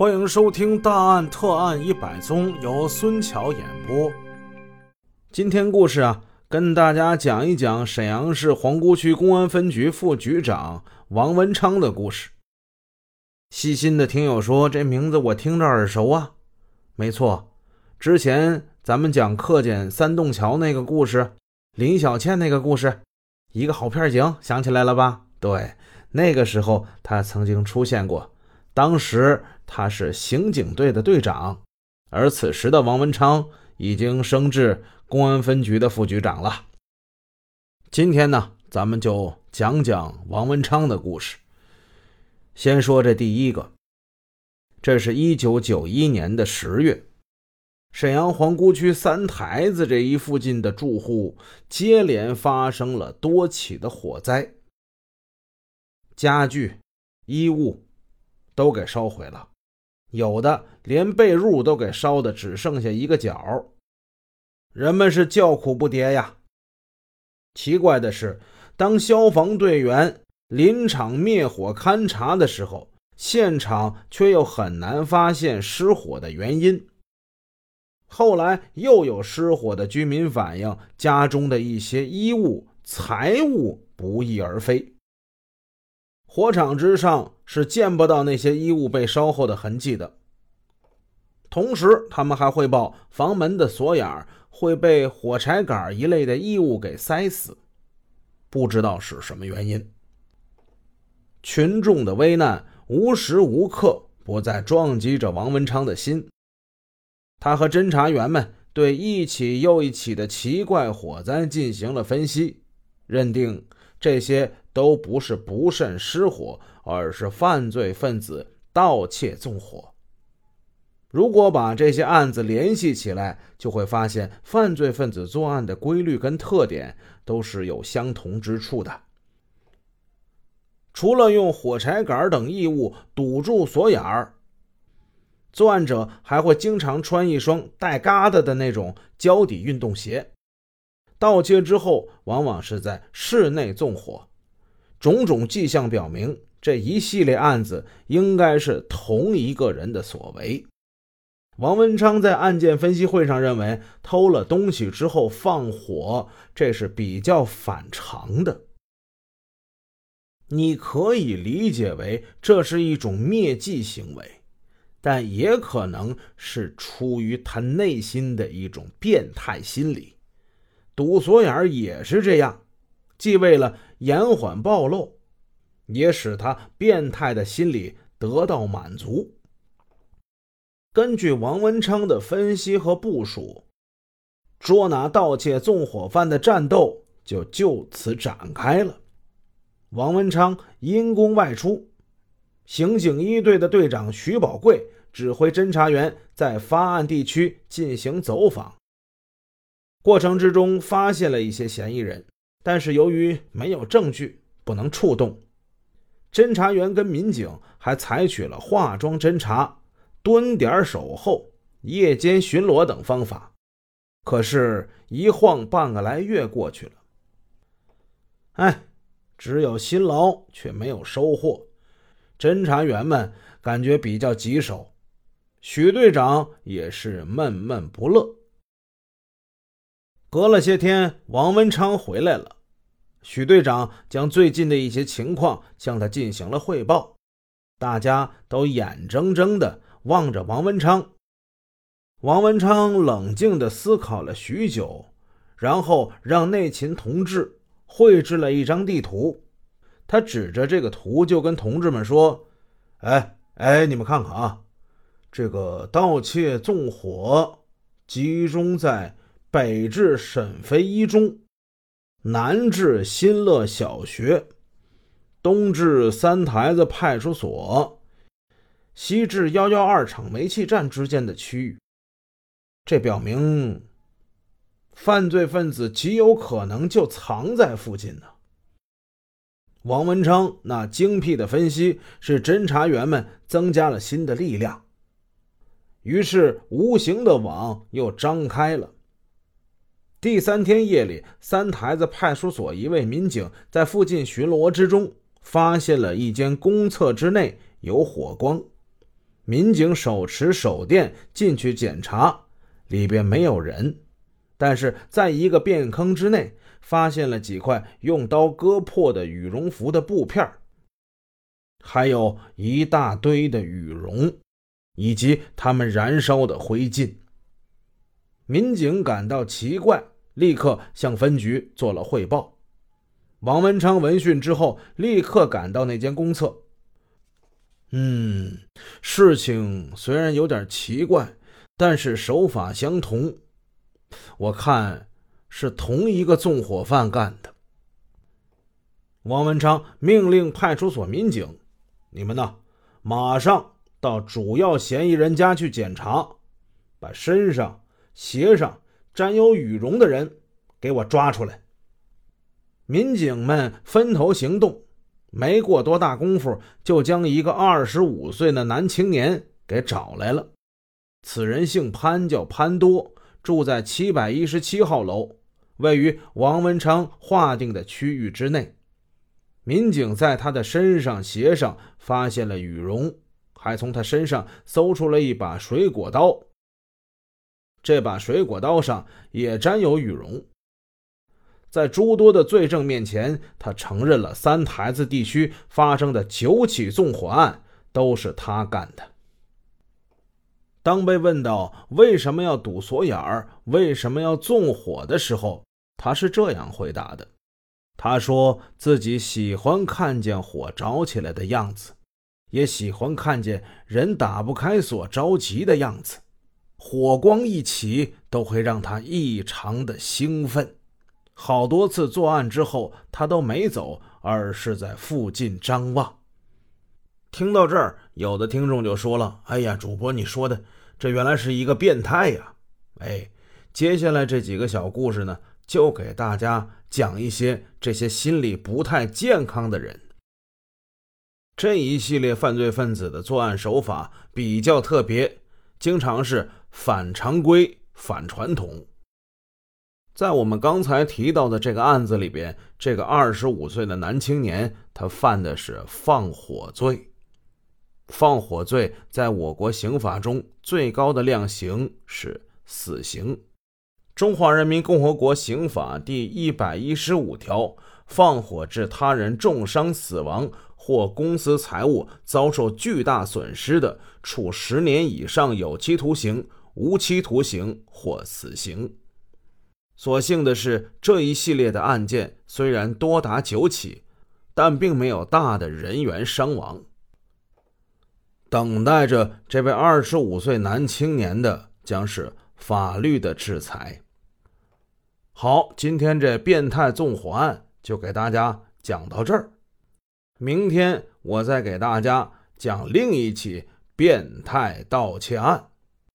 欢迎收听《大案特案一百宗》，由孙桥演播。今天故事啊，跟大家讲一讲沈阳市皇姑区公安分局副局长王文昌的故事。细心的听友说，这名字我听着耳熟啊。没错，之前咱们讲课间三洞桥那个故事，林小倩那个故事，一个好片警，想起来了吧？对，那个时候他曾经出现过，当时。他是刑警队的队长，而此时的王文昌已经升至公安分局的副局长了。今天呢，咱们就讲讲王文昌的故事。先说这第一个，这是一九九一年的十月，沈阳皇姑区三台子这一附近的住户接连发生了多起的火灾，家具、衣物都给烧毁了。有的连被褥都给烧的只剩下一个角，人们是叫苦不迭呀。奇怪的是，当消防队员临场灭火勘查的时候，现场却又很难发现失火的原因。后来又有失火的居民反映，家中的一些衣物、财物不翼而飞。火场之上是见不到那些衣物被烧后的痕迹的。同时，他们还汇报房门的锁眼会被火柴杆一类的异物给塞死，不知道是什么原因。群众的危难无时无刻不在撞击着王文昌的心。他和侦查员们对一起又一起的奇怪火灾进行了分析，认定这些。都不是不慎失火，而是犯罪分子盗窃纵火。如果把这些案子联系起来，就会发现犯罪分子作案的规律跟特点都是有相同之处的。除了用火柴杆等异物堵住锁眼儿，作案者还会经常穿一双带疙瘩的那种胶底运动鞋。盗窃之后，往往是在室内纵火。种种迹象表明，这一系列案子应该是同一个人的所为。王文昌在案件分析会上认为，偷了东西之后放火，这是比较反常的。你可以理解为这是一种灭迹行为，但也可能是出于他内心的一种变态心理。堵锁眼也是这样。既为了延缓暴露，也使他变态的心理得到满足。根据王文昌的分析和部署，捉拿盗窃纵火犯的战斗就就此展开了。王文昌因公外出，刑警一队的队长徐宝贵指挥侦查员在发案地区进行走访，过程之中发现了一些嫌疑人。但是由于没有证据，不能触动。侦查员跟民警还采取了化妆侦查、蹲点守候、夜间巡逻等方法。可是，一晃半个来月过去了，哎，只有辛劳却没有收获。侦查员们感觉比较棘手，许队长也是闷闷不乐。隔了些天，王文昌回来了。许队长将最近的一些情况向他进行了汇报，大家都眼睁睁地望着王文昌。王文昌冷静地思考了许久，然后让内勤同志绘制了一张地图。他指着这个图就跟同志们说：“哎哎，你们看看啊，这个盗窃纵火集中在……”北至沈飞一中，南至新乐小学，东至三台子派出所，西至幺幺二厂煤气站之间的区域。这表明，犯罪分子极有可能就藏在附近呢。王文昌那精辟的分析，使侦查员们增加了新的力量，于是无形的网又张开了。第三天夜里，三台子派出所一位民警在附近巡逻之中，发现了一间公厕之内有火光。民警手持手电进去检查，里边没有人，但是在一个便坑之内，发现了几块用刀割破的羽绒服的布片还有一大堆的羽绒，以及他们燃烧的灰烬。民警感到奇怪，立刻向分局做了汇报。王文昌闻讯之后，立刻赶到那间公厕。嗯，事情虽然有点奇怪，但是手法相同，我看是同一个纵火犯干的。王文昌命令派出所民警：“你们呢，马上到主要嫌疑人家去检查，把身上、鞋上沾有羽绒的人给我抓出来。”民警们分头行动。没过多大功夫，就将一个二十五岁的男青年给找来了。此人姓潘，叫潘多，住在七百一十七号楼，位于王文昌划定的区域之内。民警在他的身上、鞋上发现了羽绒，还从他身上搜出了一把水果刀。这把水果刀上也沾有羽绒。在诸多的罪证面前，他承认了三台子地区发生的九起纵火案都是他干的。当被问到为什么要堵锁眼儿、为什么要纵火的时候，他是这样回答的：“他说自己喜欢看见火着起来的样子，也喜欢看见人打不开锁着急的样子，火光一起都会让他异常的兴奋。”好多次作案之后，他都没走，而是在附近张望。听到这儿，有的听众就说了：“哎呀，主播，你说的这原来是一个变态呀！”哎，接下来这几个小故事呢，就给大家讲一些这些心理不太健康的人。这一系列犯罪分子的作案手法比较特别，经常是反常规、反传统。在我们刚才提到的这个案子里边，这个二十五岁的男青年，他犯的是放火罪。放火罪在我国刑法中最高的量刑是死刑。《中华人民共和国刑法》第一百一十五条，放火致他人重伤死亡或公私财物遭受巨大损失的，处十年以上有期徒刑、无期徒刑或死刑。所幸的是，这一系列的案件虽然多达九起，但并没有大的人员伤亡。等待着这位二十五岁男青年的将是法律的制裁。好，今天这变态纵火案就给大家讲到这儿，明天我再给大家讲另一起变态盗窃案。